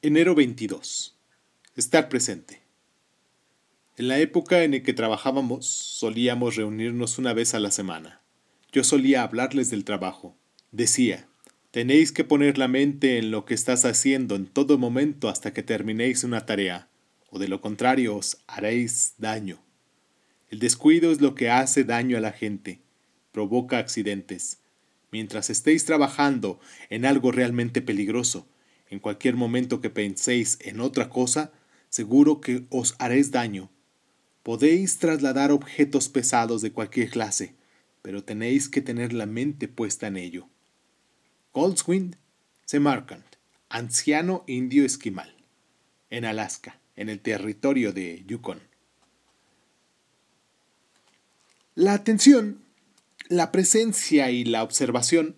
Enero 22. Estar presente. En la época en la que trabajábamos, solíamos reunirnos una vez a la semana. Yo solía hablarles del trabajo. Decía, tenéis que poner la mente en lo que estás haciendo en todo momento hasta que terminéis una tarea, o de lo contrario os haréis daño. El descuido es lo que hace daño a la gente, provoca accidentes. Mientras estéis trabajando en algo realmente peligroso, en cualquier momento que penséis en otra cosa, seguro que os haréis daño. Podéis trasladar objetos pesados de cualquier clase, pero tenéis que tener la mente puesta en ello. Goldswind Semarkand, anciano indio esquimal, en Alaska, en el territorio de Yukon. La atención, la presencia y la observación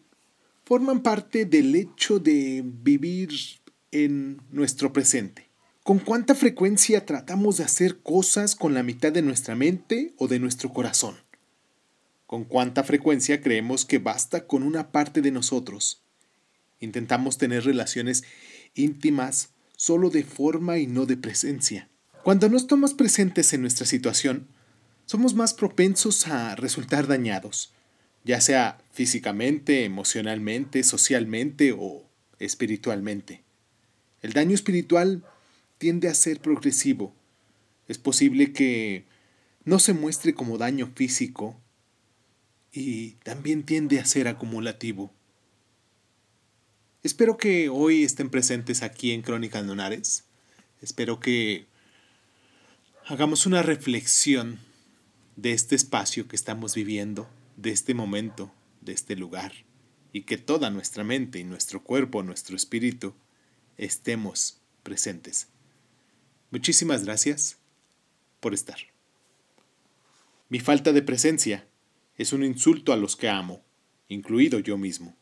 forman parte del hecho de vivir en nuestro presente. ¿Con cuánta frecuencia tratamos de hacer cosas con la mitad de nuestra mente o de nuestro corazón? ¿Con cuánta frecuencia creemos que basta con una parte de nosotros? Intentamos tener relaciones íntimas solo de forma y no de presencia. Cuando no estamos presentes en nuestra situación, somos más propensos a resultar dañados ya sea físicamente, emocionalmente, socialmente o espiritualmente. El daño espiritual tiende a ser progresivo. Es posible que no se muestre como daño físico y también tiende a ser acumulativo. Espero que hoy estén presentes aquí en Crónicas Lunares. Espero que hagamos una reflexión de este espacio que estamos viviendo de este momento, de este lugar, y que toda nuestra mente y nuestro cuerpo, nuestro espíritu, estemos presentes. Muchísimas gracias por estar. Mi falta de presencia es un insulto a los que amo, incluido yo mismo.